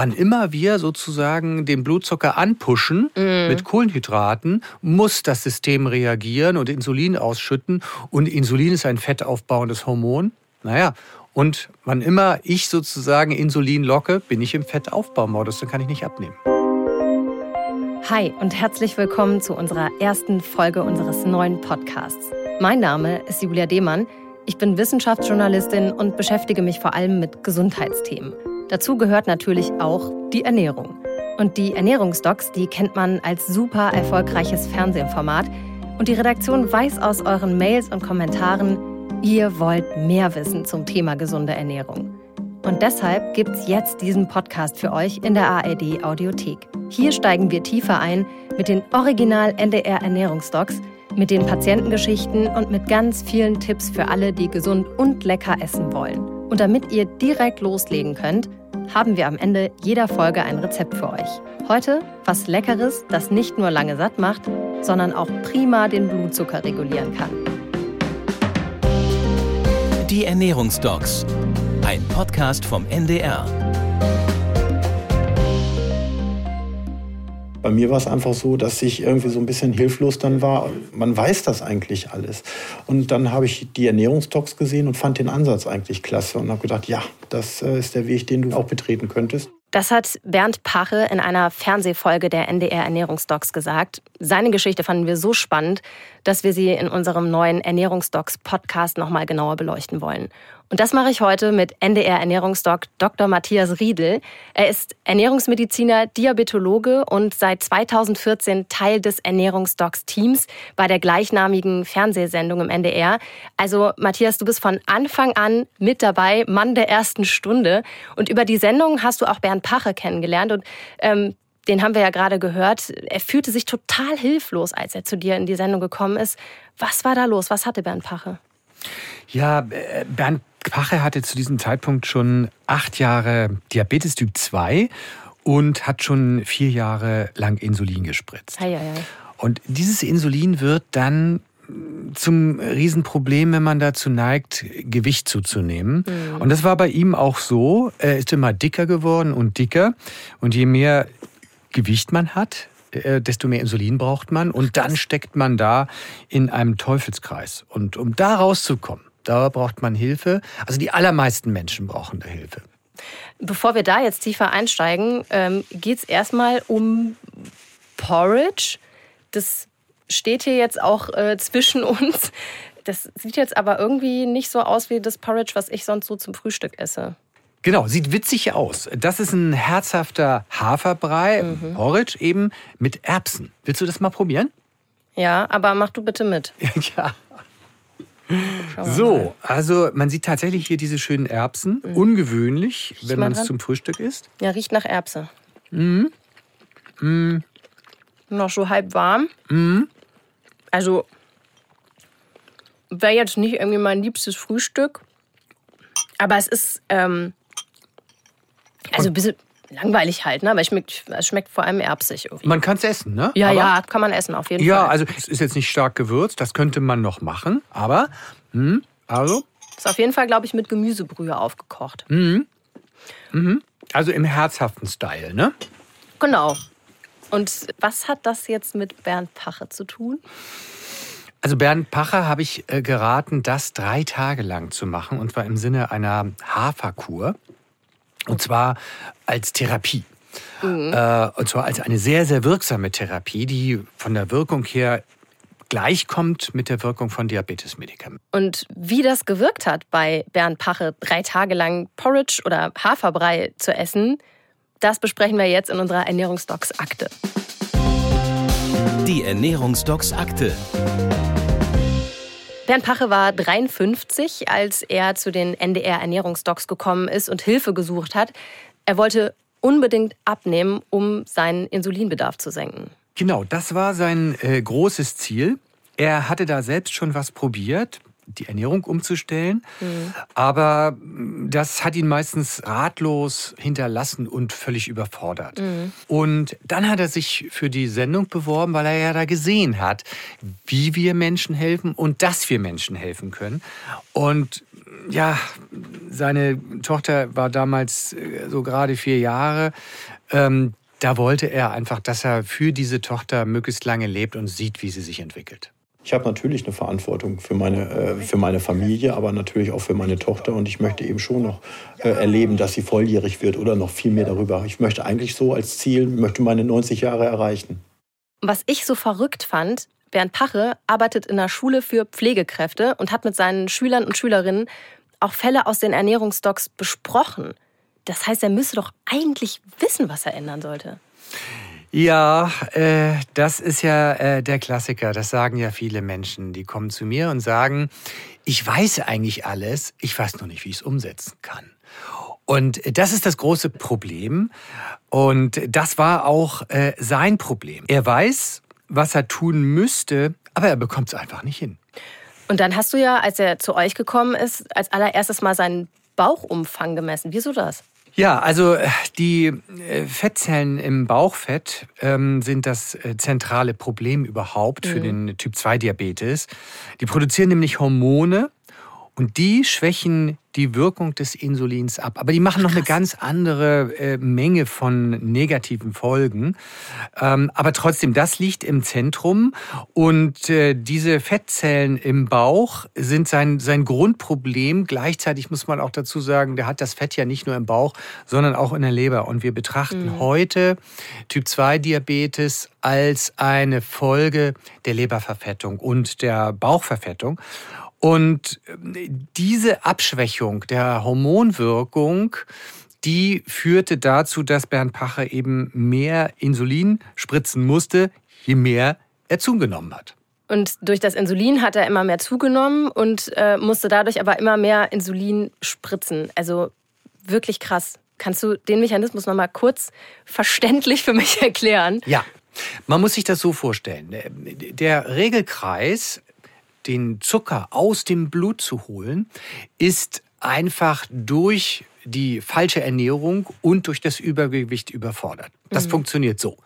wann immer wir sozusagen den Blutzucker anpushen mhm. mit Kohlenhydraten, muss das System reagieren und Insulin ausschütten. Und Insulin ist ein fettaufbauendes Hormon. Naja, und wann immer ich sozusagen Insulin locke, bin ich im Fettaufbaumodus, dann kann ich nicht abnehmen. Hi und herzlich willkommen zu unserer ersten Folge unseres neuen Podcasts. Mein Name ist Julia Demann. Ich bin Wissenschaftsjournalistin und beschäftige mich vor allem mit Gesundheitsthemen. Dazu gehört natürlich auch die Ernährung. Und die Ernährungsdocs, die kennt man als super erfolgreiches Fernsehformat. Und die Redaktion weiß aus euren Mails und Kommentaren, ihr wollt mehr wissen zum Thema gesunde Ernährung. Und deshalb gibt es jetzt diesen Podcast für euch in der ARD Audiothek. Hier steigen wir tiefer ein mit den Original NDR Ernährungsdocs, mit den Patientengeschichten und mit ganz vielen Tipps für alle, die gesund und lecker essen wollen. Und damit ihr direkt loslegen könnt, haben wir am Ende jeder Folge ein Rezept für euch. Heute was Leckeres, das nicht nur lange satt macht, sondern auch prima den Blutzucker regulieren kann. Die Ernährungsdocs, ein Podcast vom NDR. Bei mir war es einfach so, dass ich irgendwie so ein bisschen hilflos dann war. Man weiß das eigentlich alles. Und dann habe ich die Ernährungstalks gesehen und fand den Ansatz eigentlich klasse und habe gedacht, ja, das äh, ist der Weg, den du auch betreten könntest. Das hat Bernd Pache in einer Fernsehfolge der NDR Ernährungsdocs gesagt. Seine Geschichte fanden wir so spannend, dass wir sie in unserem neuen Ernährungsdocs Podcast nochmal genauer beleuchten wollen. Und das mache ich heute mit NDR Ernährungsdoc Dr. Matthias Riedel. Er ist Ernährungsmediziner, Diabetologe und seit 2014 Teil des Ernährungsdocs Teams bei der gleichnamigen Fernsehsendung im NDR. Also Matthias, du bist von Anfang an mit dabei, Mann der ersten Stunde. Und über die Sendung hast du auch Bernd Pache kennengelernt und ähm, den haben wir ja gerade gehört. Er fühlte sich total hilflos, als er zu dir in die Sendung gekommen ist. Was war da los? Was hatte Bernd Pache? Ja, äh, Bernd Pache hatte zu diesem Zeitpunkt schon acht Jahre Diabetes Typ 2 und hat schon vier Jahre lang Insulin gespritzt. Hei, hei. Und dieses Insulin wird dann zum Riesenproblem, wenn man dazu neigt, Gewicht zuzunehmen. Mhm. Und das war bei ihm auch so. Er ist immer dicker geworden und dicker. Und je mehr Gewicht man hat, äh, desto mehr Insulin braucht man. Und dann steckt man da in einem Teufelskreis. Und um da rauszukommen, da braucht man Hilfe. Also die allermeisten Menschen brauchen da Hilfe. Bevor wir da jetzt tiefer einsteigen, ähm, geht es erstmal um Porridge. Das steht hier jetzt auch äh, zwischen uns. Das sieht jetzt aber irgendwie nicht so aus wie das Porridge, was ich sonst so zum Frühstück esse. Genau, sieht witzig aus. Das ist ein herzhafter Haferbrei, mhm. Porridge eben mit Erbsen. Willst du das mal probieren? Ja, aber mach du bitte mit. ja. So, also man sieht tatsächlich hier diese schönen Erbsen. Mhm. Ungewöhnlich, Riech wenn man es zum Frühstück isst. Ja, riecht nach Erbse. Mhm. Mhm. Noch so halb warm. Mhm. Also wäre jetzt nicht irgendwie mein liebstes Frühstück. Aber es ist ähm, also ein bisschen langweilig halt, ne? Aber es schmeckt, es schmeckt vor allem erbsig. Irgendwie. Man kann es essen, ne? Ja, aber ja, kann man essen, auf jeden ja, Fall. Ja, also es ist jetzt nicht stark gewürzt, das könnte man noch machen, aber, hm, also. Ist auf jeden Fall, glaube ich, mit Gemüsebrühe aufgekocht. Mhm. Mhm. Also im herzhaften Style, ne? Genau. Und was hat das jetzt mit Bernd Pache zu tun? Also Bernd Pache habe ich äh, geraten, das drei Tage lang zu machen, und zwar im Sinne einer Haferkur. Und zwar als Therapie. Mhm. Äh, und zwar als eine sehr, sehr wirksame Therapie, die von der Wirkung her gleichkommt mit der Wirkung von Diabetesmedikamenten. Und wie das gewirkt hat bei Bernd Pache, drei Tage lang Porridge oder Haferbrei zu essen, das besprechen wir jetzt in unserer Ernährungsdocs-Akte. Die Ernährungsdocs-Akte. Bernd Pache war 53, als er zu den NDR Ernährungsdocs gekommen ist und Hilfe gesucht hat. Er wollte unbedingt abnehmen, um seinen Insulinbedarf zu senken. Genau, das war sein äh, großes Ziel. Er hatte da selbst schon was probiert, die Ernährung umzustellen. Mhm. Aber mm, das hat ihn meistens ratlos hinterlassen und völlig überfordert. Mhm. Und dann hat er sich für die Sendung beworben, weil er ja da gesehen hat, wie wir Menschen helfen und dass wir Menschen helfen können. Und ja, seine Tochter war damals äh, so gerade vier Jahre. Ähm, da wollte er einfach, dass er für diese Tochter möglichst lange lebt und sieht, wie sie sich entwickelt. Ich habe natürlich eine Verantwortung für meine, äh, für meine Familie, aber natürlich auch für meine Tochter. Und ich möchte eben schon noch äh, erleben, dass sie volljährig wird oder noch viel mehr darüber. Ich möchte eigentlich so als Ziel, möchte meine 90 Jahre erreichen. Was ich so verrückt fand, Bernd Pache arbeitet in einer Schule für Pflegekräfte und hat mit seinen Schülern und Schülerinnen auch Fälle aus den Ernährungsdocs besprochen. Das heißt, er müsste doch eigentlich wissen, was er ändern sollte. Ja, äh, das ist ja äh, der Klassiker. Das sagen ja viele Menschen. Die kommen zu mir und sagen, ich weiß eigentlich alles, ich weiß nur nicht, wie ich es umsetzen kann. Und das ist das große Problem. Und das war auch äh, sein Problem. Er weiß, was er tun müsste, aber er bekommt es einfach nicht hin. Und dann hast du ja, als er zu euch gekommen ist, als allererstes mal seinen Bauchumfang gemessen. Wieso das? Ja, also äh, die äh, Fettzellen im Bauchfett ähm, sind das äh, zentrale Problem überhaupt für mhm. den Typ-2-Diabetes. Die produzieren nämlich Hormone und die schwächen die Wirkung des Insulins ab. Aber die machen noch eine ganz andere äh, Menge von negativen Folgen. Ähm, aber trotzdem, das liegt im Zentrum. Und äh, diese Fettzellen im Bauch sind sein, sein Grundproblem. Gleichzeitig muss man auch dazu sagen, der hat das Fett ja nicht nur im Bauch, sondern auch in der Leber. Und wir betrachten mhm. heute Typ-2-Diabetes als eine Folge der Leberverfettung und der Bauchverfettung. Und ähm, diese Abschwächung der Hormonwirkung, die führte dazu, dass Bernd Pacher eben mehr Insulin spritzen musste, je mehr er zugenommen hat. Und durch das Insulin hat er immer mehr zugenommen und äh, musste dadurch aber immer mehr Insulin spritzen. Also wirklich krass. Kannst du den Mechanismus noch mal kurz verständlich für mich erklären? Ja. Man muss sich das so vorstellen. Der Regelkreis den Zucker aus dem Blut zu holen, ist einfach durch die falsche Ernährung und durch das Übergewicht überfordert. Das mhm. funktioniert so.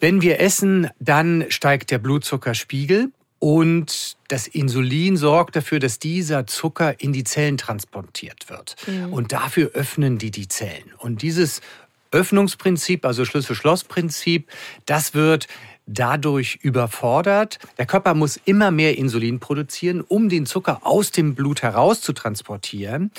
Wenn wir essen, dann steigt der Blutzuckerspiegel und das Insulin sorgt dafür, dass dieser Zucker in die Zellen transportiert wird. Mhm. Und dafür öffnen die die Zellen. Und dieses Öffnungsprinzip, also Schlüssel-Schloss-Prinzip, das wird dadurch überfordert. Der Körper muss immer mehr Insulin produzieren, um den Zucker aus dem Blut heraus zu transportieren.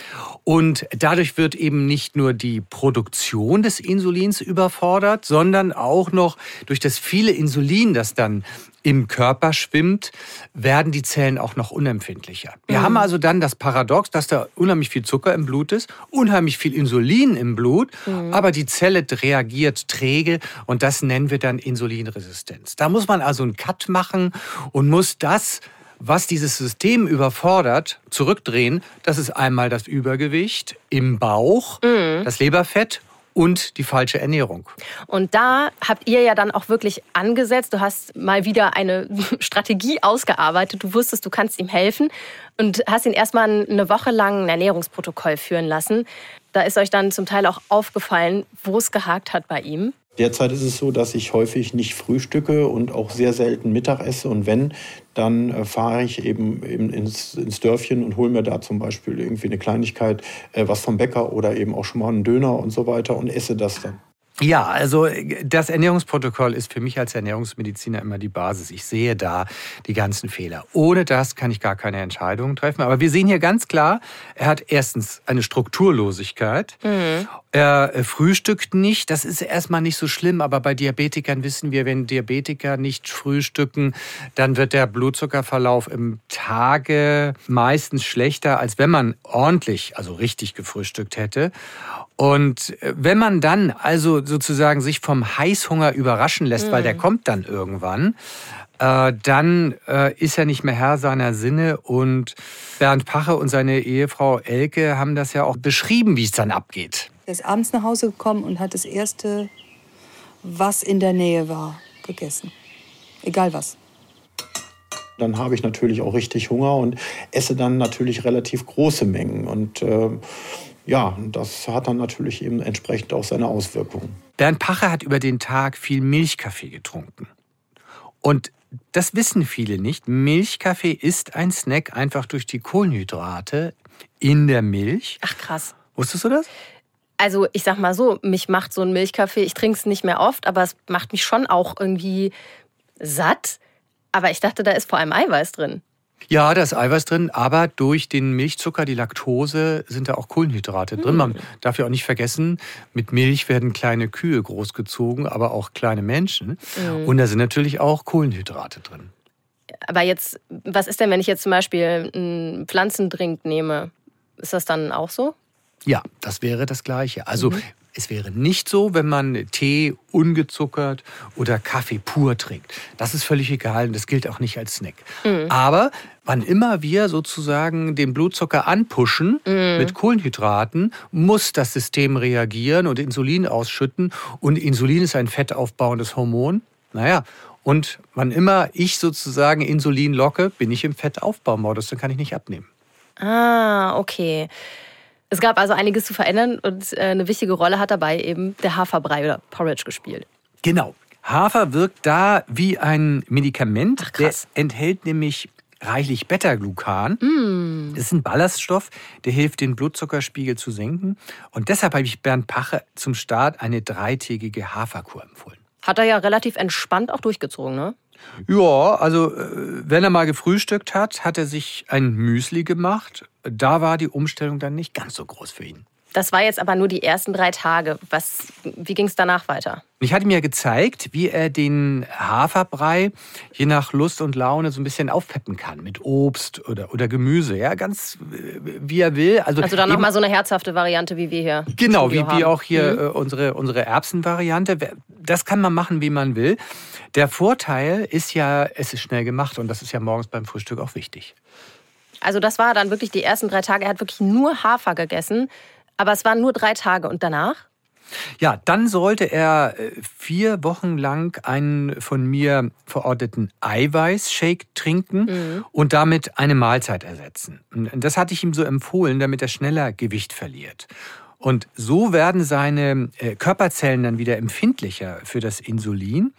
Und dadurch wird eben nicht nur die Produktion des Insulins überfordert, sondern auch noch durch das viele Insulin, das dann im Körper schwimmt, werden die Zellen auch noch unempfindlicher. Wir mhm. haben also dann das Paradox, dass da unheimlich viel Zucker im Blut ist, unheimlich viel Insulin im Blut, mhm. aber die Zelle reagiert träge und das nennen wir dann Insulinresistenz. Da muss man also einen Cut machen und muss das was dieses System überfordert, zurückdrehen. Das ist einmal das Übergewicht im Bauch, mhm. das Leberfett und die falsche Ernährung. Und da habt ihr ja dann auch wirklich angesetzt. Du hast mal wieder eine Strategie ausgearbeitet. Du wusstest, du kannst ihm helfen und hast ihn erstmal eine Woche lang ein Ernährungsprotokoll führen lassen. Da ist euch dann zum Teil auch aufgefallen, wo es gehakt hat bei ihm. Derzeit ist es so, dass ich häufig nicht frühstücke und auch sehr selten Mittag esse. Und wenn, dann äh, fahre ich eben, eben ins, ins, Dörfchen und hole mir da zum Beispiel irgendwie eine Kleinigkeit, äh, was vom Bäcker oder eben auch schon mal einen Döner und so weiter und esse das dann. Ja, also das Ernährungsprotokoll ist für mich als Ernährungsmediziner immer die Basis. Ich sehe da die ganzen Fehler. Ohne das kann ich gar keine Entscheidungen treffen. Aber wir sehen hier ganz klar, er hat erstens eine Strukturlosigkeit. Mhm. Er frühstückt nicht. Das ist erstmal nicht so schlimm. Aber bei Diabetikern wissen wir, wenn Diabetiker nicht frühstücken, dann wird der Blutzuckerverlauf im Tage meistens schlechter, als wenn man ordentlich, also richtig gefrühstückt hätte. Und äh, wenn man dann also sozusagen sich vom Heißhunger überraschen lässt, mhm. weil der mhm. kommt dann irgendwann, äh, dann äh, ist er nicht mehr Herr seiner Sinne. Und Bernd Pache und seine Ehefrau Elke haben das ja auch beschrieben, wie es dann abgeht. Er ist abends nach Hause gekommen und hat das Erste, was in der Nähe war, gegessen. Egal was. Dann habe ich natürlich auch richtig Hunger und esse dann natürlich relativ große Mengen. Und äh, ja, das hat dann natürlich eben entsprechend auch seine Auswirkungen. Bernd Pache hat über den Tag viel Milchkaffee getrunken. Und das wissen viele nicht. Milchkaffee ist ein Snack einfach durch die Kohlenhydrate in der Milch. Ach krass. Wusstest du das? Also ich sag mal so, mich macht so ein Milchkaffee, ich trinke es nicht mehr oft, aber es macht mich schon auch irgendwie satt. Aber ich dachte, da ist vor allem Eiweiß drin. Ja, da ist Eiweiß drin, aber durch den Milchzucker, die Laktose, sind da auch Kohlenhydrate drin. Man darf ja auch nicht vergessen, mit Milch werden kleine Kühe großgezogen, aber auch kleine Menschen. Und da sind natürlich auch Kohlenhydrate drin. Aber jetzt, was ist denn, wenn ich jetzt zum Beispiel einen Pflanzendrink nehme? Ist das dann auch so? Ja, das wäre das Gleiche. Also es wäre nicht so, wenn man Tee ungezuckert oder Kaffee pur trinkt. Das ist völlig egal und das gilt auch nicht als Snack. Aber wann immer wir sozusagen den Blutzucker anpushen mit Kohlenhydraten, muss das System reagieren und Insulin ausschütten. Und Insulin ist ein fettaufbauendes Hormon. Naja, und wann immer ich sozusagen Insulin locke, bin ich im Fettaufbaumodus, dann kann ich nicht abnehmen. Ah, okay. Es gab also einiges zu verändern und äh, eine wichtige Rolle hat dabei eben der Haferbrei oder Porridge gespielt. Genau. Hafer wirkt da wie ein Medikament. Ach, krass. Der enthält nämlich reichlich Beta-Glucan. Das ist ein Ballaststoff, der hilft, den Blutzuckerspiegel zu senken. Und deshalb habe ich Bernd Pache zum Start eine dreitägige Haferkur empfohlen. Hat er ja relativ entspannt auch durchgezogen, ne? Ja, also äh, wenn er mal gefrühstückt hat, hat er sich ein Müsli gemacht. Da war die Umstellung dann nicht ganz so groß für ihn. Das war jetzt aber nur die ersten drei Tage. Was, wie ging es danach weiter? Ich hatte mir gezeigt, wie er den Haferbrei je nach Lust und Laune so ein bisschen aufpeppen kann mit Obst oder, oder Gemüse, ja, ganz äh, wie er will. Also, Also dann nochmal so eine herzhafte Variante, wie wir hier. Genau, wie, wie auch hier Mhm. äh, unsere, unsere Erbsenvariante. Das kann man machen, wie man will. Der Vorteil ist ja, es ist schnell gemacht und das ist ja morgens beim Frühstück auch wichtig. Also das war dann wirklich die ersten drei Tage. Er hat wirklich nur Hafer gegessen. Aber es waren nur drei Tage. Und danach? Ja, dann sollte er äh, vier Wochen lang einen von mir verordneten Eiweißshake trinken und damit eine Mahlzeit ersetzen. Und Das hatte ich ihm so empfohlen, damit er schneller Gewicht verliert. Und so werden seine äh, Körperzellen dann wieder empfindlicher für das Insulin.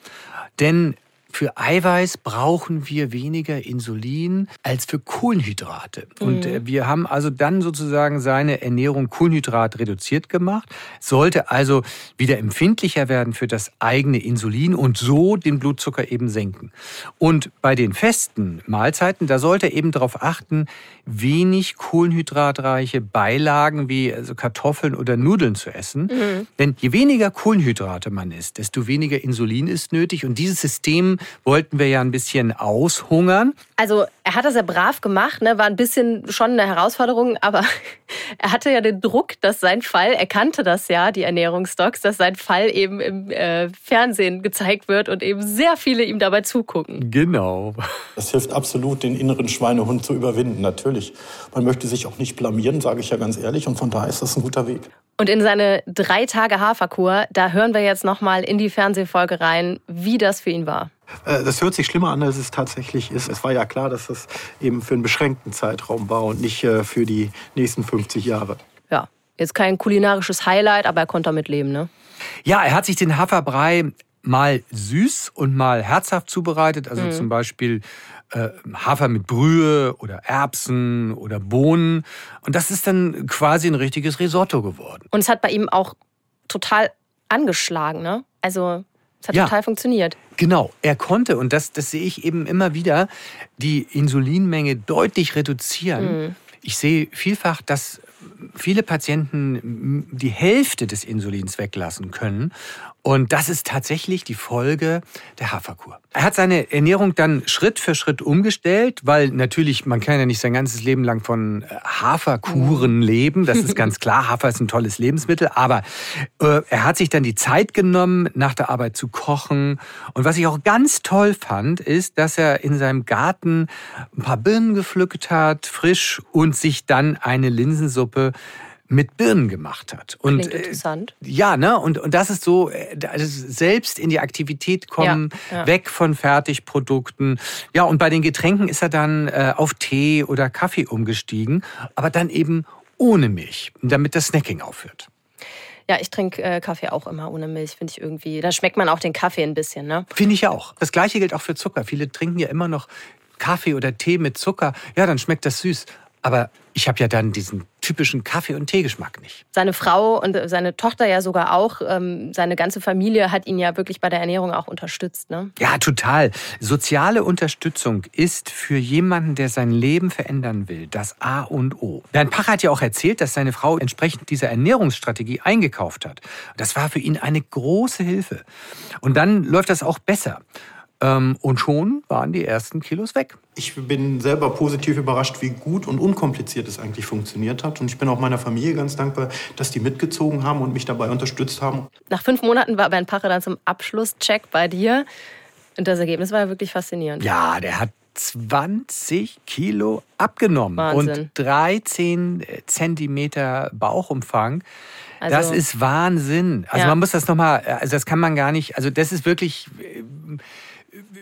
Denn für Eiweiß brauchen wir weniger Insulin als für Kohlenhydrate. Und äh, wir haben also dann sozusagen seine Ernährung Kohlenhydrat reduziert gemacht, sollte also wieder empfindlicher werden für das eigene Insulin und so den Blutzucker eben senken. Und bei den festen Mahlzeiten, da sollte er eben darauf achten, wenig kohlenhydratreiche Beilagen wie also Kartoffeln oder Nudeln zu essen. Denn je weniger Kohlenhydrate man isst, desto weniger Insulin ist nötig. Und dieses System wollten wir ja ein bisschen aushungern. Also er hat das ja brav gemacht, ne? war ein bisschen schon eine Herausforderung, aber er hatte ja den Druck, dass sein Fall, er kannte das ja, die Ernährungsdocs, dass sein Fall eben im äh, Fernsehen gezeigt wird und eben sehr viele ihm dabei zugucken. Genau. Das hilft absolut, den inneren Schweinehund zu überwinden, natürlich. Man möchte sich auch nicht blamieren, sage ich ja ganz ehrlich, und von daher ist das ein guter Weg. Und in seine drei Tage Haferkur, da hören wir jetzt nochmal in die Fernsehfolge rein, wie das für ihn war. Äh, Das hört sich schlimmer an, als es tatsächlich ist. Es war ja klar, dass das eben für einen beschränkten Zeitraum war und nicht äh, für die nächsten 50 Jahre. Ja, jetzt kein kulinarisches Highlight, aber er konnte damit leben, ne? Ja, er hat sich den Haferbrei mal süß und mal herzhaft zubereitet. Also zum Beispiel äh, Hafer mit Brühe oder Erbsen oder Bohnen. Und das ist dann quasi ein richtiges Risotto geworden. Und es hat bei ihm auch total angeschlagen, ne? Also es hat Ja. total funktioniert. Genau, er konnte, und das, das sehe ich eben immer wieder, die Insulinmenge deutlich reduzieren. Ich sehe vielfach, dass viele Patienten die Hälfte des Insulins weglassen können. Und das ist tatsächlich die Folge der Haferkur. Er hat seine Ernährung dann Schritt für Schritt umgestellt, weil natürlich, man kann ja nicht sein ganzes Leben lang von äh, Haferkuren leben. Das ist ganz klar. Hafer ist ein tolles Lebensmittel. Aber äh, er hat sich dann die Zeit genommen, nach der Arbeit zu kochen. Und was ich auch ganz toll fand, ist, dass er in seinem Garten ein paar Birnen gepflückt hat, frisch, und sich dann eine Linsensuppe mit Birnen gemacht hat. Und Klingt äh, interessant. ja, ne? Und, und das ist so, äh, also selbst in die Aktivität kommen, Ja, ja. weg von Fertigprodukten. Ja, und bei den Getränken ist er dann äh, auf Tee oder Kaffee umgestiegen, aber dann eben ohne Milch, damit das Snacking aufhört. Ja, ich trinke äh, Kaffee auch immer ohne Milch, finde ich irgendwie. Da schmeckt man auch den Kaffee ein bisschen, ne? Finde ich auch. Das gleiche gilt auch für Zucker. Viele trinken ja immer noch Kaffee oder Tee mit Zucker. Ja, dann schmeckt das süß. Aber ich habe ja dann diesen typischen Kaffee- und Teegeschmack nicht. Seine Frau und seine Tochter ja sogar auch. Ähm, seine ganze Familie hat ihn ja wirklich bei der Ernährung auch unterstützt. Ne? Ja, total. Soziale Unterstützung ist für jemanden, der sein Leben verändern will, das A und O. Bernd Pach hat ja auch erzählt, dass seine Frau entsprechend dieser Ernährungsstrategie eingekauft hat. Das war für ihn eine große Hilfe. Und dann läuft das auch besser. Ähm, und schon waren die ersten Kilos weg. Ich bin selber positiv überrascht, wie gut und unkompliziert es eigentlich funktioniert hat. Und ich bin auch meiner Familie ganz dankbar, dass die mitgezogen haben und mich dabei unterstützt haben. Nach fünf Monaten war Bernd Pache dann zum Abschlusscheck bei dir. Und das Ergebnis war ja wirklich faszinierend. Ja, der hat 20 Kilo abgenommen Wahnsinn. und 13 Zentimeter Bauchumfang. Also- das ist Wahnsinn. Also Ja. man muss das nochmal, also das kann man gar nicht, also das ist wirklich, äh,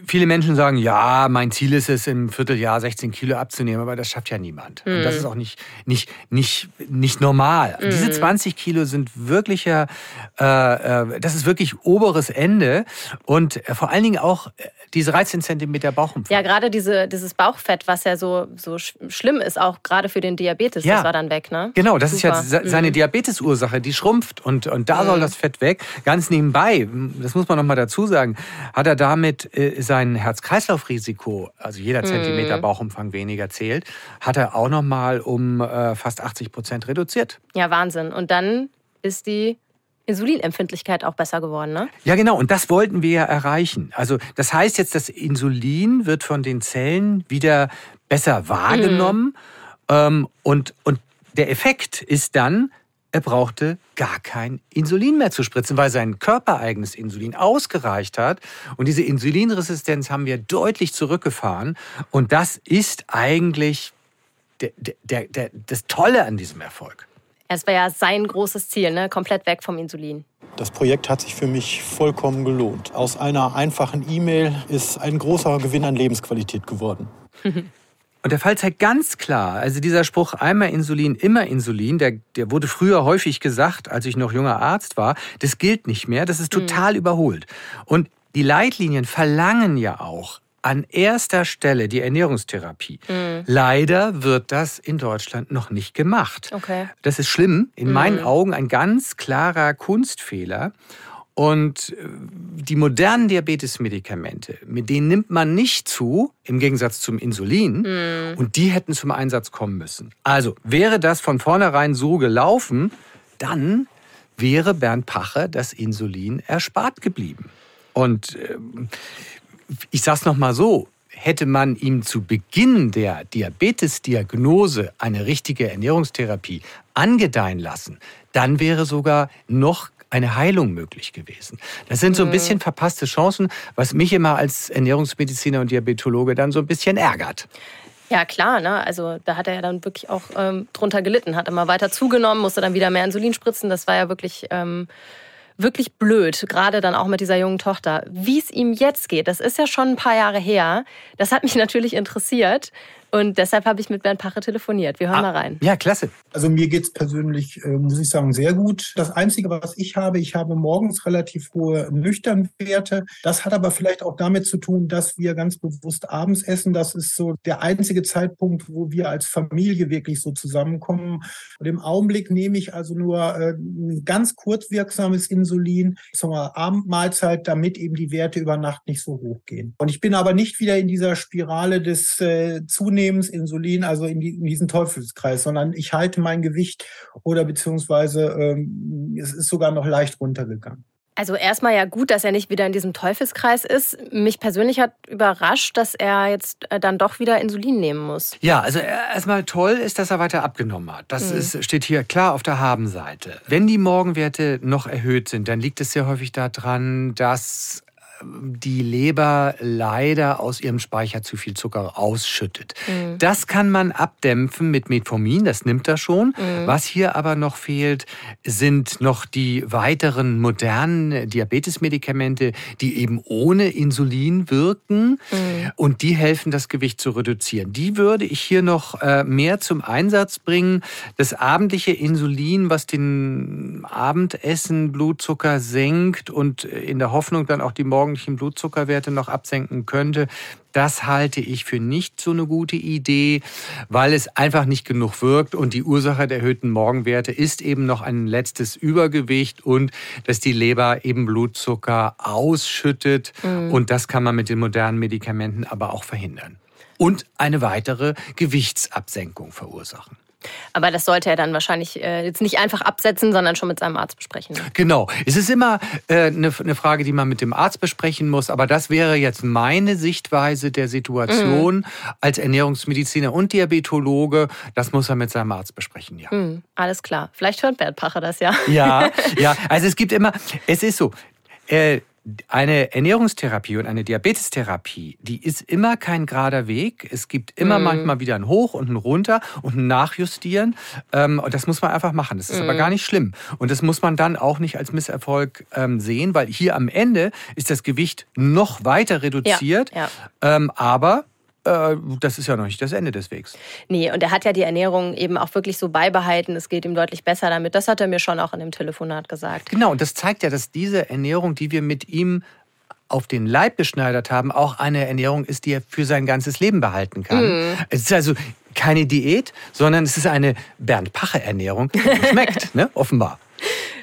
viele Menschen sagen, ja, mein Ziel ist es, im Vierteljahr 16 Kilo abzunehmen, aber das schafft ja niemand. Und Mhm. das ist auch nicht, nicht, nicht, nicht normal. Diese 20 Kilo sind wirklicher, äh, äh, das ist wirklich oberes Ende und äh, vor allen Dingen auch äh, diese 13 Zentimeter Bauchumfang. Ja, gerade diese, dieses Bauchfett, was ja so, so sch- schlimm ist, auch gerade für den Diabetes, Ja. das war dann weg, ne? Genau, das Super. ist ja se- seine Diabetesursache, die schrumpft und, und da soll das Fett weg. Ganz nebenbei, das muss man noch mal dazu sagen, hat er damit äh, sein Herz-Kreislauf-Risiko, also jeder Zentimeter Bauchumfang weniger zählt, hat er auch noch mal um äh, fast 80 Prozent reduziert. Ja, Wahnsinn. Und dann ist die Insulinempfindlichkeit auch besser geworden, ne? Ja, genau. Und das wollten wir ja erreichen. Also das heißt jetzt, das Insulin wird von den Zellen wieder besser wahrgenommen. Ähm, und, und der Effekt ist dann, er brauchte gar kein Insulin mehr zu spritzen, weil sein körpereigenes Insulin ausgereicht hat. Und diese Insulinresistenz haben wir deutlich zurückgefahren. Und das ist eigentlich der, der, der, das Tolle an diesem Erfolg. Es war ja sein großes Ziel, ne? Komplett weg vom Insulin. Das Projekt hat sich für mich vollkommen gelohnt. Aus einer einfachen E-Mail ist ein großer Gewinn an Lebensqualität geworden. Und der Fall zeigt ganz klar, also dieser Spruch einmal Insulin, immer Insulin, der, der wurde früher häufig gesagt, als ich noch junger Arzt war, das gilt nicht mehr, das ist total überholt. Und die Leitlinien verlangen ja auch an erster Stelle die Ernährungstherapie. Leider wird das in Deutschland noch nicht gemacht. Okay. Das ist schlimm, in meinen Augen ein ganz klarer Kunstfehler. Und äh, die modernen Diabetesmedikamente, mit denen nimmt man nicht zu, im Gegensatz zum Insulin. Und die hätten zum Einsatz kommen müssen. Also wäre das von vornherein so gelaufen, dann wäre Bernd Pache das Insulin erspart geblieben. Und ähm, ich sag's noch mal so, hätte man ihm zu Beginn der Diabetesdiagnose eine richtige Ernährungstherapie angedeihen lassen, dann wäre sogar noch eine Heilung möglich gewesen. Das sind so ein bisschen verpasste Chancen, was mich immer als Ernährungsmediziner und Diabetologe dann so ein bisschen ärgert. Ja, klar, ne? Also da hat er ja dann wirklich auch ähm, drunter gelitten, hat immer weiter zugenommen, musste dann wieder mehr Insulin spritzen. Das war ja wirklich, ähm, wirklich blöd, gerade dann auch mit dieser jungen Tochter. Wie es ihm jetzt geht, das ist ja schon ein paar Jahre her. Das hat mich natürlich interessiert. Und deshalb habe ich mit Bernd Pache telefoniert. Wir hören mal rein. Ja, klasse. Also mir geht's persönlich, äh, muss ich sagen, sehr gut. Das Einzige, was ich habe, ich habe morgens relativ hohe Nüchternwerte. Das hat aber vielleicht auch damit zu tun, dass wir ganz bewusst abends essen. Das ist so der einzige Zeitpunkt, wo wir als Familie wirklich so zusammenkommen. Und im Augenblick nehme ich also nur äh, ein ganz kurzwirksames Insulin zur Abendmahlzeit, damit eben die Werte über Nacht nicht so hoch gehen. Und ich bin aber nicht wieder in dieser Spirale des äh, Zunehmens Insulin, also in, die, in diesen Teufelskreis, sondern ich halte mein Gewicht oder beziehungsweise ähm, es ist sogar noch leicht runtergegangen. Also erstmal ja gut, dass er nicht wieder in diesem Teufelskreis ist. Mich persönlich hat überrascht, dass er jetzt äh, dann doch wieder Insulin nehmen muss. Ja, also erstmal toll ist, dass er weiter abgenommen hat. Das ist, steht hier klar auf der Habenseite. Wenn die Morgenwerte noch erhöht sind, dann liegt es sehr häufig daran, dass die Leber leider aus ihrem Speicher zu viel Zucker ausschüttet. Mhm. Das kann man abdämpfen mit Metformin, das nimmt er schon. Mhm. Was hier aber noch fehlt, sind noch die weiteren modernen Diabetesmedikamente, die eben ohne Insulin wirken mhm. und die helfen, das Gewicht zu reduzieren. Die würde ich hier noch äh, mehr zum Einsatz bringen. Das abendliche Insulin, was den Abendessen Blutzucker senkt und in der Hoffnung dann auch die morgendlichen Blutzuckerwerte noch absenken könnte, das halte ich für nicht so eine gute Idee, weil es einfach nicht genug wirkt und die Ursache der erhöhten Morgenwerte ist eben noch ein letztes Übergewicht und dass die Leber eben Blutzucker ausschüttet mhm. und das kann man mit den modernen Medikamenten aber auch verhindern. Und eine weitere Gewichtsabsenkung verursachen. Aber das sollte er dann wahrscheinlich äh, jetzt nicht einfach absetzen, sondern schon mit seinem Arzt besprechen. Genau. Es ist immer äh, eine, eine Frage, die man mit dem Arzt besprechen muss. Aber das wäre jetzt meine Sichtweise der Situation mhm. als Ernährungsmediziner und Diabetologe. Das muss er mit seinem Arzt besprechen, ja. Mhm, alles klar. Vielleicht hört Bert Pacher das ja. Ja, ja. Also es gibt immer, es ist so. Äh, eine Ernährungstherapie und eine Diabetestherapie, die ist immer kein gerader Weg. Es gibt immer mhm. manchmal wieder ein Hoch und ein Runter und ein Nachjustieren. Ähm, und das muss man einfach machen. Das ist mhm. aber gar nicht schlimm. Und das muss man dann auch nicht als Misserfolg ähm, sehen, weil hier am Ende ist das Gewicht noch weiter reduziert. Ja, ja. Ähm, aber äh, das ist ja noch nicht das Ende des Wegs. Nee, und er hat ja die Ernährung eben auch wirklich so beibehalten. Es geht ihm deutlich besser damit. Das hat er mir schon auch in dem Telefonat gesagt. Genau, und das zeigt ja, dass diese Ernährung, die wir mit ihm auf den Leib geschneidert haben, auch eine Ernährung ist, die er für sein ganzes Leben behalten kann. Mm. Es ist also keine Diät, sondern es ist eine Bernd-Pache-Ernährung, die schmeckt, ne? offenbar.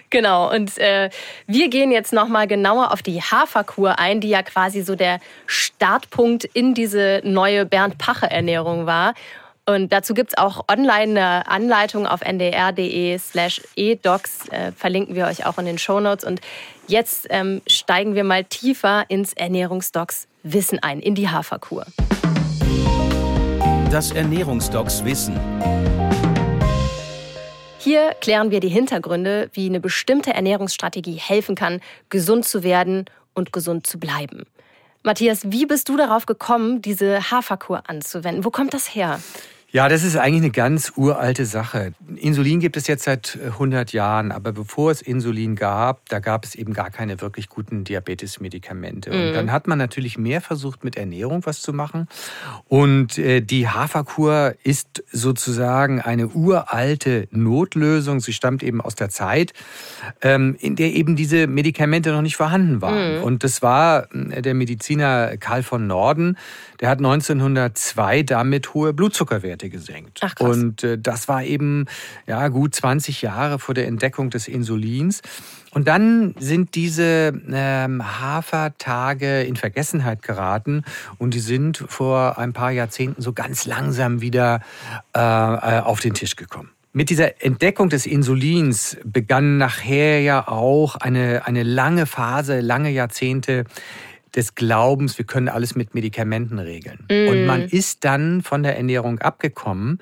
Genau, und äh, wir gehen jetzt nochmal genauer auf die Haferkur ein, die ja quasi so der Startpunkt in diese neue Bernd-Pache-Ernährung war. Und dazu gibt es auch online eine Anleitung auf ndr.de slash edocs, äh, verlinken wir euch auch in den Shownotes. Und jetzt ähm, steigen wir mal tiefer ins Ernährungsdocs Wissen ein, in die Haferkur. Das Ernährungsdocs Wissen. Hier klären wir die Hintergründe, wie eine bestimmte Ernährungsstrategie helfen kann, gesund zu werden und gesund zu bleiben. Matthias, wie bist du darauf gekommen, diese Haferkur anzuwenden? Wo kommt das her? Ja, das ist eigentlich eine ganz uralte Sache. Insulin gibt es jetzt seit 100 äh, Jahren, aber bevor es Insulin gab, da gab es eben gar keine wirklich guten Diabetesmedikamente. Mhm. Und dann hat man natürlich mehr versucht, mit Ernährung was zu machen. Und äh, die Haferkur ist sozusagen eine uralte Notlösung. Sie stammt eben aus der Zeit, ähm, in der eben diese Medikamente noch nicht vorhanden waren. Mhm. Und das war äh, der Mediziner Karl von Norden, der hat 1902 damit hohe Blutzuckerwerte gesenkt. Ach, krass. Und äh, das war eben ja, gut 20 Jahre vor der Entdeckung des Insulins. Und dann sind diese ähm, Hafertage in Vergessenheit geraten und die sind vor ein paar Jahrzehnten so ganz langsam wieder äh, äh auf den Tisch gekommen. Mit dieser Entdeckung des Insulins begann nachher ja auch eine, eine lange Phase, lange Jahrzehnte, des Glaubens, wir können alles mit Medikamenten regeln. Mm. Und man ist dann von der Ernährung abgekommen.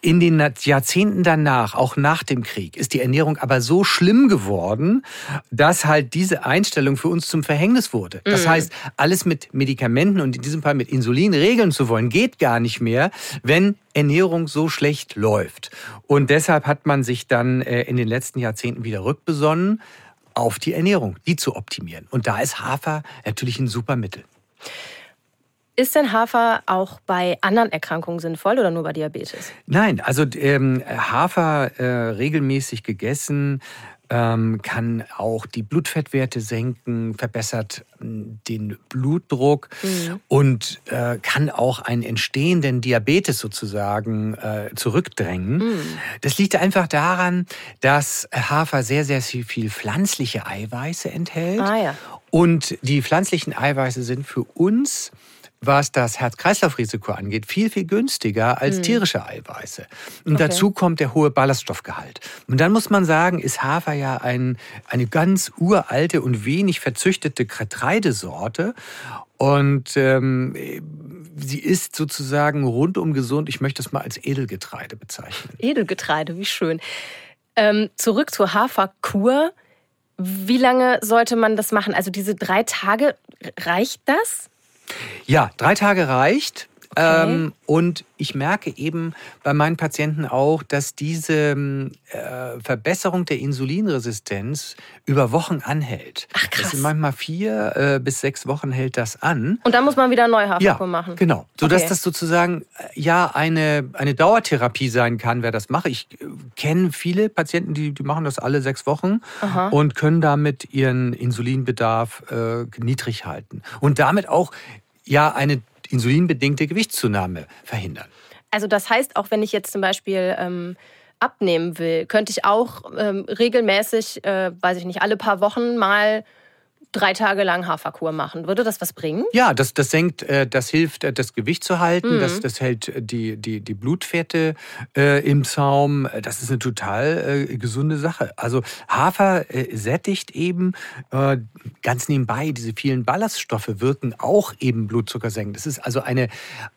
In den Jahrzehnten danach, auch nach dem Krieg, ist die Ernährung aber so schlimm geworden, dass halt diese Einstellung für uns zum Verhängnis wurde. Das mm. heißt, alles mit Medikamenten und in diesem Fall mit Insulin regeln zu wollen, geht gar nicht mehr, wenn Ernährung so schlecht läuft. Und deshalb hat man sich dann äh, in den letzten Jahrzehnten wieder rückbesonnen, auf die Ernährung, die zu optimieren. Und da ist Hafer natürlich ein super Mittel. Ist denn Hafer auch bei anderen Erkrankungen sinnvoll oder nur bei Diabetes? Nein, also ähm, Hafer äh, regelmäßig gegessen ähm, kann auch die Blutfettwerte senken, verbessert hm, den Blutdruck mhm. und äh, kann auch einen entstehenden Diabetes sozusagen äh, zurückdrängen. Mhm. Das liegt einfach daran, dass Hafer sehr, sehr viel pflanzliche Eiweiße enthält. Ah, ja. Und die pflanzlichen Eiweiße sind für uns was das Herz-Kreislauf-Risiko angeht, viel, viel günstiger als mhm. tierische Eiweiße. Und okay. dazu kommt der hohe Ballaststoffgehalt. Und dann muss man sagen, ist Hafer ja ein, eine ganz uralte und wenig verzüchtete Getreidesorte. Und ähm, sie ist sozusagen rundum gesund. Ich möchte es mal als Edelgetreide bezeichnen. Edelgetreide, wie schön. Ähm, zurück zur Haferkur. Wie lange sollte man das machen? Also diese drei Tage, reicht das? Ja, drei Tage reicht. Okay. Ähm, und ich merke eben bei meinen Patienten auch, dass diese äh, Verbesserung der Insulinresistenz über Wochen anhält. Ach krass. Das manchmal vier äh, bis sechs Wochen hält das an. Und dann muss man wieder neu ja, machen. Genau, sodass okay. das sozusagen äh, ja eine, eine Dauertherapie sein kann, wer das macht. Ich äh, kenne viele Patienten, die, die machen das alle sechs Wochen Aha. und können damit ihren Insulinbedarf äh, niedrig halten. Und damit auch ja eine insulinbedingte Gewichtszunahme verhindern. Also das heißt, auch wenn ich jetzt zum Beispiel ähm, abnehmen will, könnte ich auch ähm, regelmäßig, äh, weiß ich nicht, alle paar Wochen mal drei Tage lang Haferkur machen. Würde das was bringen? Ja, das, das senkt, äh, das hilft, äh, das Gewicht zu halten, mhm. das, das hält die, die, die Blutfette äh, im Zaum. Das ist eine total äh, gesunde Sache. Also Hafer äh, sättigt eben ganz nebenbei, diese vielen Ballaststoffe wirken auch eben Blutzucker senken. Das ist also eine,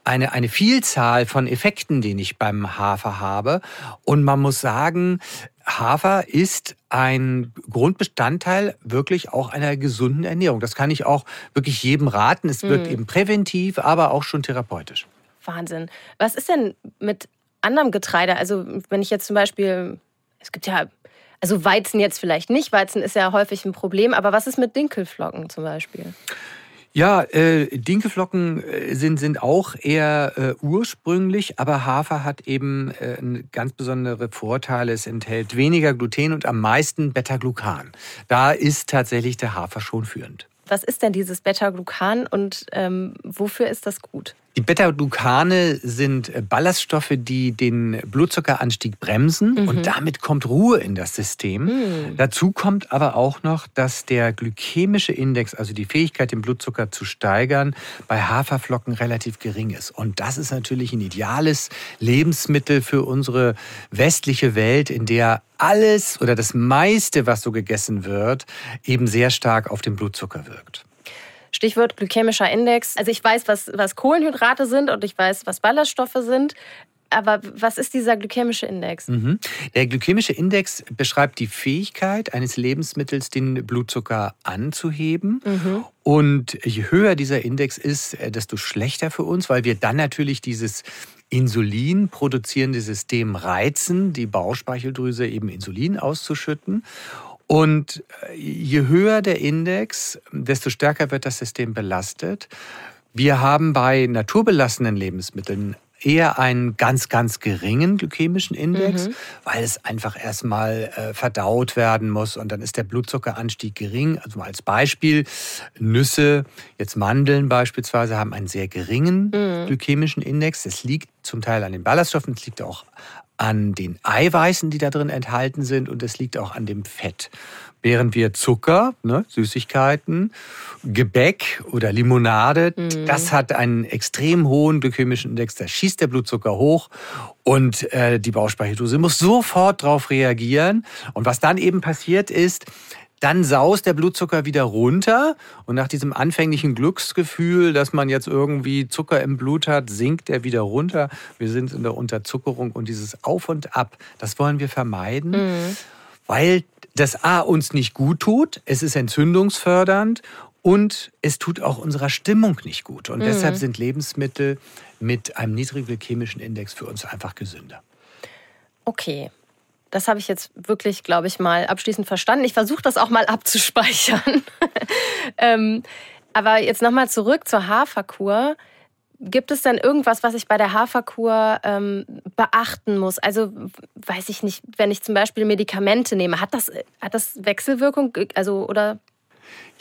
eine, eine Vielzahl von Effekten, die ich beim Hafer habe. Und man muss sagen, Hafer ist ein Grundbestandteil wirklich auch einer gesunden Ernährung. Das kann ich auch wirklich jedem raten. Es wirkt mhm. eben präventiv, aber auch schon therapeutisch. Wahnsinn. Was ist denn mit anderem Getreide? Also wenn ich jetzt zum Beispiel, es gibt ja, also Weizen jetzt vielleicht nicht, Weizen ist ja häufig ein Problem, aber was ist mit Dinkelflocken zum Beispiel? Ja, äh, Dinkelflocken äh, sind, sind auch eher äh, ursprünglich, aber Hafer hat eben äh, ganz besondere Vorteile. Es enthält weniger Gluten und am meisten Beta-Glucan. Da ist tatsächlich der Hafer schon führend. Was ist denn dieses Beta-Glucan und ähm, wofür ist das gut? Die Beta-Glucane sind äh, Ballaststoffe, die den Blutzuckeranstieg bremsen mhm. und damit kommt Ruhe in das System. Mhm. Dazu kommt aber auch noch, dass der glykämische Index, also die Fähigkeit, den Blutzucker zu steigern, bei Haferflocken relativ gering ist. Und das ist natürlich ein ideales Lebensmittel für unsere westliche Welt, in der alles oder das meiste, was so gegessen wird, eben sehr stark auf den Blutzucker wirkt. Stichwort glykämischer Index. Also ich weiß, was, was Kohlenhydrate sind und ich weiß, was Ballaststoffe sind. Aber was ist dieser glykämische Index? Mhm. Der glykämische Index beschreibt die Fähigkeit eines Lebensmittels, den Blutzucker anzuheben. Mhm. Und je höher dieser Index ist, äh, desto schlechter für uns, weil wir dann natürlich dieses Insulin produzierende System reizen, die Bauchspeicheldrüse eben Insulin auszuschütten. Und äh, je höher der Index, desto stärker wird das System belastet. Wir haben bei naturbelassenen Lebensmitteln eher einen ganz, ganz geringen glykämischen Index, mhm. weil es einfach erstmal äh, verdaut werden muss und dann ist der Blutzuckeranstieg gering. Also mal als Beispiel, Nüsse, jetzt Mandeln beispielsweise, haben einen sehr geringen mhm. glykämischen Index. Das liegt zum Teil an den Ballaststoffen, es liegt auch an den Eiweißen, die da drin enthalten sind und es liegt auch an dem Fett. Während wir Zucker, ne, Süßigkeiten, Gebäck oder Limonade, mhm. das hat einen extrem hohen glykämischen Index, da schießt der Blutzucker hoch und äh, die Bauchspeicheldrüse muss sofort darauf reagieren. Und was dann eben passiert ist, dann saust der Blutzucker wieder runter und nach diesem anfänglichen Glücksgefühl, dass man jetzt irgendwie Zucker im Blut hat, sinkt er wieder runter. Wir sind in der Unterzuckerung und dieses Auf und Ab, das wollen wir vermeiden, mhm. weil das A uns nicht gut tut, es ist entzündungsfördernd und es tut auch unserer Stimmung nicht gut. Und mhm. deshalb sind Lebensmittel mit einem niedrigen glykämischen Index für uns einfach gesünder. Okay, das habe ich jetzt wirklich, glaube ich, mal abschließend verstanden. Ich versuche das auch mal abzuspeichern. ähm, aber jetzt nochmal zurück zur Haferkur. Gibt es denn irgendwas, was ich bei der Haferkur ähm, beachten muss? Also weiß ich nicht, wenn ich zum Beispiel Medikamente nehme, hat das, hat das Wechselwirkung? Also oder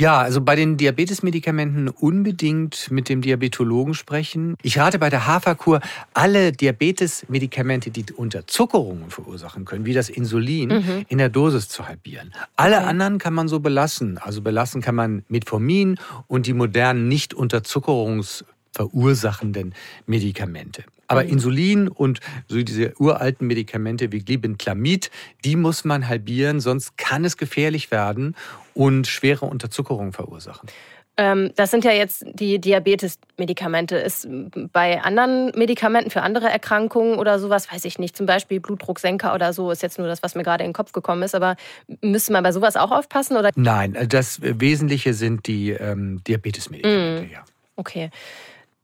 ja, also bei den Diabetesmedikamenten unbedingt mit dem Diabetologen sprechen. Ich rate bei der Haferkur alle Diabetesmedikamente, die Unterzuckerungen verursachen können, wie das Insulin, mhm. in der Dosis zu halbieren. Alle okay. anderen kann man so belassen. Also belassen kann man Metformin und die modernen nicht unterzuckerungsverursachenden Medikamente. Aber mhm. Insulin und so diese uralten Medikamente wie Glibenclamid, die muss man halbieren, sonst kann es gefährlich werden und schwere Unterzuckerung verursachen. Ähm, das sind ja jetzt die Diabetes-Medikamente. Ist bei anderen Medikamenten für andere Erkrankungen oder sowas, weiß ich nicht, zum Beispiel Blutdrucksenker oder so, ist jetzt nur das, was mir gerade in den Kopf gekommen ist. Aber müsste man bei sowas auch aufpassen? Oder? Nein, das Wesentliche sind die ähm, Diabetes-Medikamente, mm. ja. Okay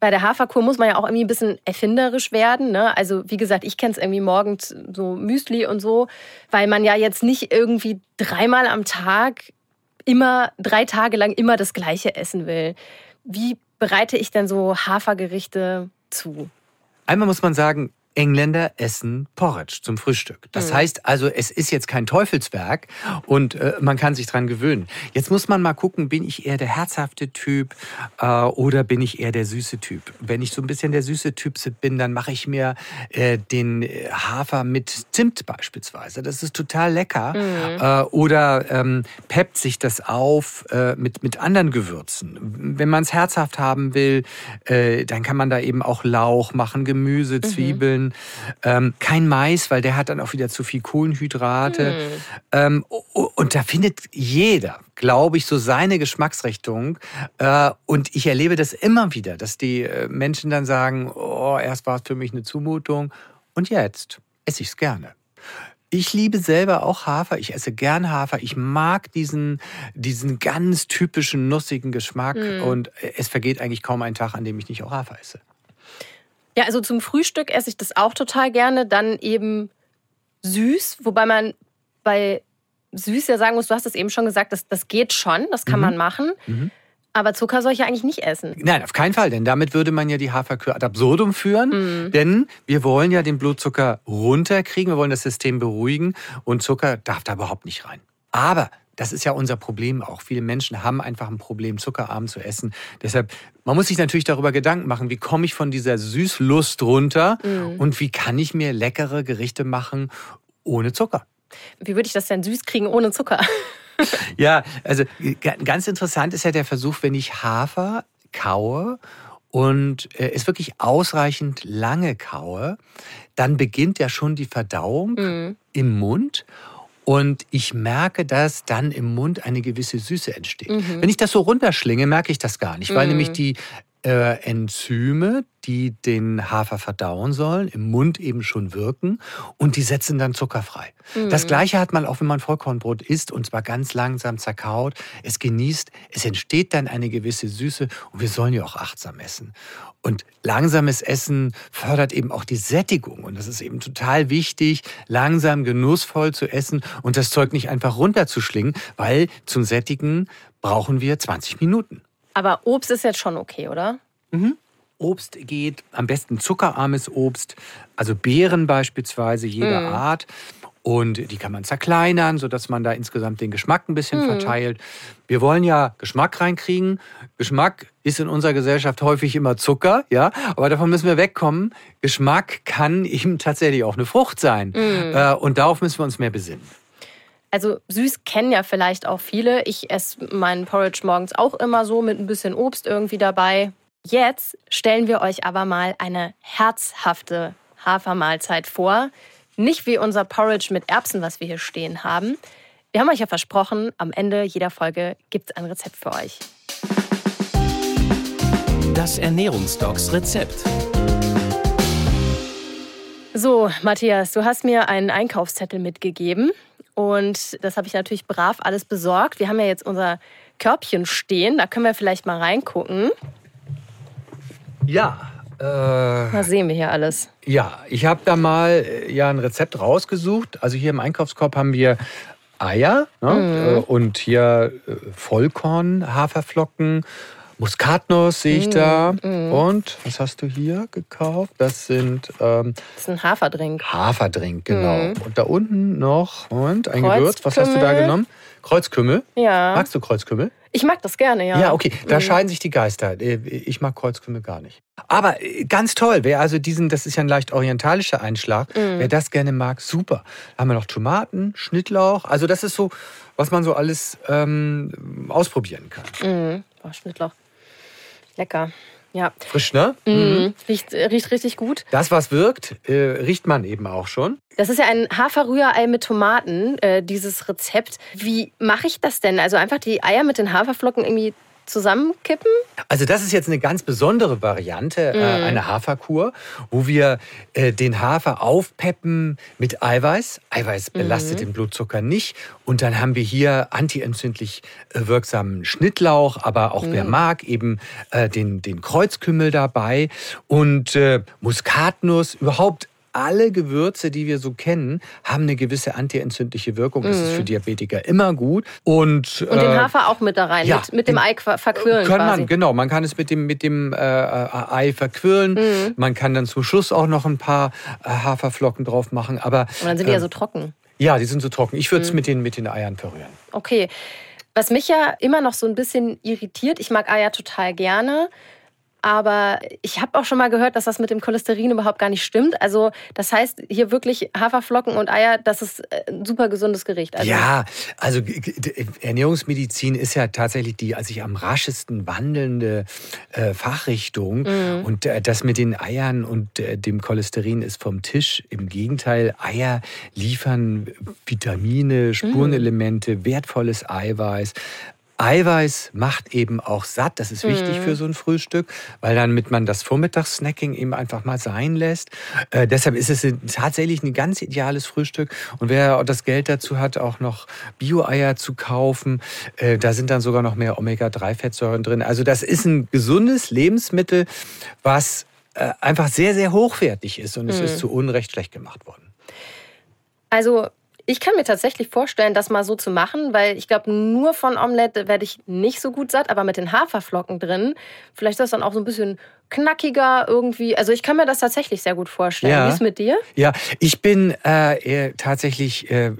bei der Haferkur muss man ja auch irgendwie ein bisschen erfinderisch werden. Ne? Also wie gesagt, ich kenne es irgendwie morgens so Müsli und so, weil man ja jetzt nicht irgendwie dreimal am Tag immer drei Tage lang immer das Gleiche essen will. Wie bereite ich denn so Hafergerichte zu? Einmal muss man sagen, Engländer essen Porridge zum Frühstück. Das mhm. heißt also, es ist jetzt kein Teufelswerk und äh, man kann sich dran gewöhnen. Jetzt muss man mal gucken, bin ich eher der herzhafte Typ äh, oder bin ich eher der süße Typ? Wenn ich so ein bisschen der süße Typ bin, dann mache ich mir äh, den äh, Hafer mit Zimt beispielsweise. Das ist total lecker. Mhm. Äh, oder ähm, peppt sich das auf äh, mit, mit anderen Gewürzen. Wenn man es herzhaft haben will, dann kann man da eben auch Lauch machen, Gemüse, mhm. Zwiebeln. Mhm ähm, kein Mais, weil der hat dann auch wieder zu viel Kohlenhydrate. Hm. Ähm, und da findet jeder, glaube ich, so seine Geschmacksrichtung. Äh, und ich erlebe das immer wieder, dass die äh, Menschen dann sagen, oh, erst war es für mich eine Zumutung und jetzt esse ich es gerne. Ich liebe selber auch Hafer. Ich esse gern Hafer. Ich mag diesen, diesen ganz typischen nussigen Geschmack. Mm. Und es vergeht eigentlich kaum ein Tag, an dem ich nicht auch Hafer esse. Ja, also zum Frühstück esse ich das auch total gerne. Dann eben süß, wobei man bei süß ja sagen muss, du hast es eben schon gesagt, das, das geht schon, das kann mhm. man machen. Mhm. Aber Zucker soll ich ja eigentlich nicht essen. Nein, auf keinen Fall, denn damit würde man ja die Haferkür ad absurdum führen. Mhm. Denn wir wollen ja den Blutzucker runterkriegen, wir wollen das System beruhigen und Zucker darf da überhaupt nicht rein. Aber das ist ja unser Problem auch. Viele Menschen haben einfach ein Problem, zuckerarm zu essen. Deshalb, man muss sich natürlich darüber Gedanken machen, wie komme ich von dieser Süßlust runter mhm. und wie kann ich mir leckere Gerichte machen ohne Zucker. Wie würde ich das denn süß kriegen ohne Zucker? ja, also ganz interessant ist ja der Versuch, wenn ich Hafer kaue und äh, es wirklich ausreichend lange kaue, dann beginnt ja schon die Verdauung mhm. im Mund und ich merke, dass dann im Mund eine gewisse Süße entsteht. Mhm. Wenn ich das so runterschlinge, merke ich das gar nicht, weil mhm. nämlich die äh, Enzyme, die den Hafer verdauen sollen, im Mund eben schon wirken und die setzen dann Zucker frei. Mhm. Das gleiche hat man auch, wenn man Vollkornbrot isst und zwar ganz langsam zerkaut, es genießt, es entsteht dann eine gewisse Süße und wir sollen ja auch achtsam essen. Und langsames Essen fördert eben auch die Sättigung und das ist eben total wichtig, langsam genussvoll zu essen und das Zeug nicht einfach runterzuschlingen, weil zum Sättigen brauchen wir 20 Minuten. Aber Obst ist jetzt schon okay, oder? Mhm. Obst geht, am besten zuckerarmes Obst, also Beeren beispielsweise jeder mhm. Art. Und die kann man zerkleinern, sodass man da insgesamt den Geschmack ein bisschen mhm. verteilt. Wir wollen ja Geschmack reinkriegen. Geschmack ist in unserer Gesellschaft häufig immer Zucker, ja, aber davon müssen wir wegkommen. Geschmack kann eben tatsächlich auch eine Frucht sein. Mhm. Äh, und darauf müssen wir uns mehr besinnen. Also süß kennen ja vielleicht auch viele. Ich esse meinen Porridge morgens auch immer so mit ein bisschen Obst irgendwie dabei. Jetzt stellen wir euch aber mal eine herzhafte Hafermahlzeit vor. Nicht wie unser Porridge mit Erbsen, was wir hier stehen haben. Wir haben euch ja versprochen, am Ende jeder Folge gibt es ein Rezept für euch. Das Ernährungsdocs Rezept. So, Matthias, du hast mir einen Einkaufszettel mitgegeben. Und das habe ich natürlich brav alles besorgt. Wir haben ja jetzt unser Körbchen stehen. Da können wir vielleicht mal reingucken. Ja. Äh, Was sehen wir hier alles? Ja, ich habe da mal äh, ja ein Rezept rausgesucht. Also hier im Einkaufskorb haben wir Eier ne? Äh, und hier äh, Vollkorn, Haferflocken, Muskatnuss sehe ich mm, da. Mm. Und was hast du hier gekauft? Das sind. Ähm, das ist ein Haferdrink. Haferdrink, genau. Mm. Und da unten noch. Und ein Gewürz. Was hast du da genommen? Kreuzkümmel. Ja. Magst du Kreuzkümmel? Ich mag das gerne, ja. Ja, okay. Da mhm. scheiden sich die Geister. Äh, ich mag Kreuzkümmel gar nicht. Aber äh, ganz toll. Wer also diesen, das ist ja ein leicht orientalischer Einschlag, mhm. wer das gerne mag, super. Da haben wir noch Tomaten, Schnittlauch. Also das ist so, was man so alles ähm, ausprobieren kann. Mhm. Oh, Schnittlauch. Lecker. Ja. Frisch, ne? Mm, mhm. Riecht, riecht richtig gut. Das, was wirkt, äh, riecht man eben auch schon. Das ist ja ein Haferrührei mit Tomaten, äh, dieses Rezept. Wie mache ich das denn? Also einfach die Eier mit den Haferflocken irgendwie zusammenkippen? Also das ist jetzt eine ganz besondere Variante äh, Mhm. einer Haferkur, wo wir äh, den Hafer aufpeppen mit Eiweiß. Eiweiß Mhm. belastet den Blutzucker nicht. Und dann haben wir hier antientzündlich äh, wirksamen Schnittlauch, aber auch Mhm. wer mag, eben äh, den, den Kreuzkümmel dabei und Muskatnuss, überhaupt alle Gewürze, die wir so kennen, haben eine gewisse antientzündliche Wirkung. Das ist für Diabetiker immer gut. Und, Mhm. Und den äh, Hafer auch mit da rein, ja, mit, mit dem Ei verquirlen kann quasi. man, genau. Man kann es mit dem, mit dem äh, äh, Ei verquirlen. Mhm. Man kann dann zum Schluss auch noch ein paar äh, Haferflocken drauf machen. Aber Und dann sind die ja so trocken. ja, die sind so trocken. Ich würde Mhm. es mit, den, mit den Eiern verrühren. Okay. Was mich ja immer noch so ein bisschen irritiert, ich mag Eier total gerne, aber ich habe auch schon mal gehört, dass das mit dem Cholesterin überhaupt gar nicht stimmt. Also das heißt hier wirklich Haferflocken und Eier, das ist äh, ein super gesundes Gericht. Also, ja, also Ernährungsmedizin ist ja tatsächlich die sich am raschesten wandelnde äh, Fachrichtung. Mhm. Und äh, das mit den Eiern und äh, dem Cholesterin ist vom Tisch. Im Gegenteil, Eier liefern Vitamine, Spurenelemente, wertvolles Eiweiß. Eiweiß macht eben auch satt. Das ist wichtig für so ein Frühstück, weil damit man das Vormittagssnacking eben einfach mal sein lässt. Äh, deshalb ist es tatsächlich ein ganz ideales Frühstück. Und wer das Geld dazu hat, auch noch Bio-Eier zu kaufen, äh, da sind dann sogar noch mehr Omega-3-Fettsäuren drin. Also das ist ein gesundes Lebensmittel, was äh, einfach sehr, sehr hochwertig ist. Und es ist zu Unrecht schlecht gemacht worden. Also ich kann mir tatsächlich vorstellen, das mal so zu machen, weil ich glaube, nur von Omelette werde ich nicht so gut satt, aber mit den Haferflocken drin, vielleicht ist das dann auch so ein bisschen knackiger irgendwie. Also ich kann mir das tatsächlich sehr gut vorstellen. Ja. Wie ist mit dir? Ja, ich bin äh, tatsächlich äh,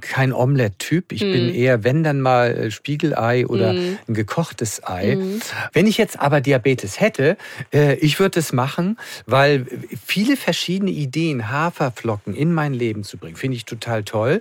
kein Omelette-Typ. Ich bin eher, wenn dann mal äh, Spiegelei oder ein gekochtes Ei. Wenn ich jetzt aber Diabetes hätte, äh, ich würde es machen, weil viele verschiedene Ideen, Haferflocken in mein Leben zu bringen, finde ich total toll.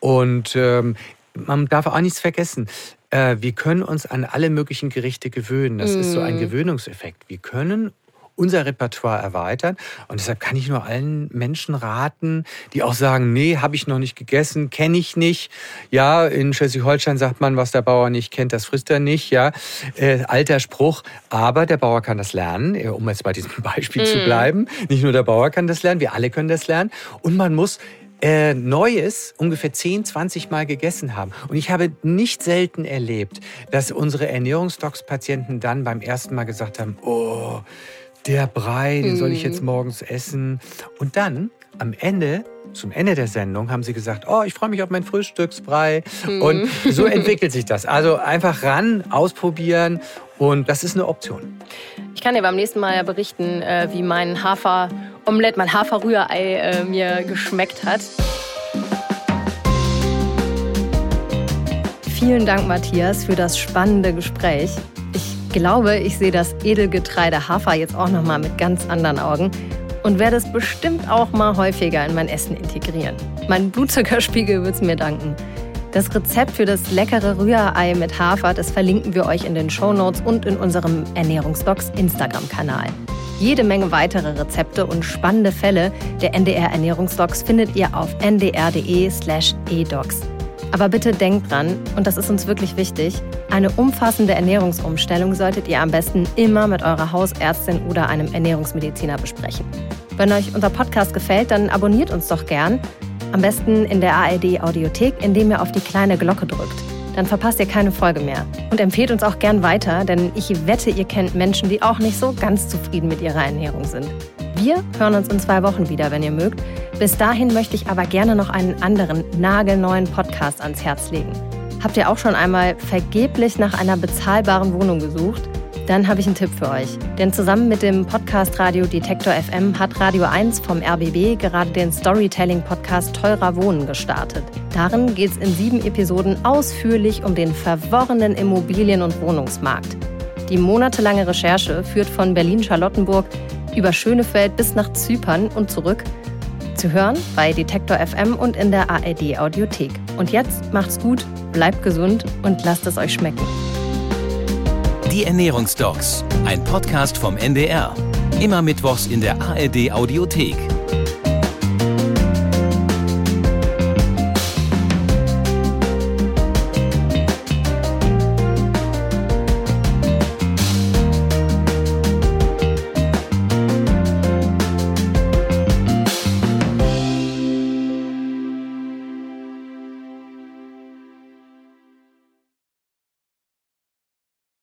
Und ähm, man darf auch nichts vergessen. Äh, wir können uns an alle möglichen Gerichte gewöhnen. Das ist so ein Gewöhnungseffekt. Wir können unser Repertoire erweitern. Und deshalb kann ich nur allen Menschen raten, die auch sagen, nee, habe ich noch nicht gegessen, kenne ich nicht. Ja, in Schleswig-Holstein sagt man, was der Bauer nicht kennt, das frisst er nicht. Ja, äh, alter Spruch. Aber der Bauer kann das lernen, äh, um jetzt bei diesem Beispiel zu bleiben. Nicht nur der Bauer kann das lernen, wir alle können das lernen. Und man muss äh, Neues ungefähr 10, 20 Mal gegessen haben. Und ich habe nicht selten erlebt, dass unsere Ernährungsdocs-Patienten dann beim ersten Mal gesagt haben, oh, der Brei, den soll ich jetzt morgens essen. Und dann am Ende, zum Ende der Sendung, haben sie gesagt, oh, ich freue mich auf mein Frühstücksbrei. Und so entwickelt sich das. Also einfach ran, ausprobieren und das ist eine Option. Ich kann dir beim nächsten Mal ja berichten, äh, wie mein Hafer-Omelette, mein Haferrührei äh, mir geschmeckt hat. Vielen Dank, Matthias, für das spannende Gespräch. Ich glaube, ich sehe das Edelgetreide Hafer jetzt auch noch mal mit ganz anderen Augen und werde es bestimmt auch mal häufiger in mein Essen integrieren. Mein Blutzuckerspiegel wird es mir danken. Das Rezept für das leckere Rührei mit Hafer, das verlinken wir euch in den Shownotes und in unserem Ernährungsdocs Instagram-Kanal. Jede Menge weitere Rezepte und spannende Fälle der NDR Ernährungsdocs findet ihr auf ndr.de/slash edocs. Aber bitte denkt dran, und das ist uns wirklich wichtig, eine umfassende Ernährungsumstellung solltet ihr am besten immer mit eurer Hausärztin oder einem Ernährungsmediziner besprechen. Wenn euch unser Podcast gefällt, dann abonniert uns doch gern. Am besten in der ARD Audiothek, indem ihr auf die kleine Glocke drückt. Dann verpasst ihr keine Folge mehr. Und empfehlt uns auch gern weiter, denn ich wette, ihr kennt Menschen, die auch nicht so ganz zufrieden mit ihrer Ernährung sind. Wir hören uns in zwei Wochen wieder, wenn ihr mögt. Bis dahin möchte ich aber gerne noch einen anderen, nagelneuen Podcast ans Herz legen. Habt ihr auch schon einmal vergeblich nach einer bezahlbaren Wohnung gesucht? Dann habe ich einen Tipp für euch. Denn zusammen mit dem Podcast Radio Detektor FM hat Radio 1 vom RBB gerade den Storytelling-Podcast Teurer Wohnen gestartet. Darin geht es in sieben Episoden ausführlich um den verworrenen Immobilien- und Wohnungsmarkt. Die monatelange Recherche führt von Berlin-Charlottenburg über Schönefeld bis nach Zypern und zurück. Zu hören bei Detektor FM und in der ARD Audiothek. Und jetzt macht's gut, bleibt gesund und lasst es euch schmecken. Die Ernährungsdocs, ein Podcast vom NDR. Immer mittwochs in der ARD Audiothek.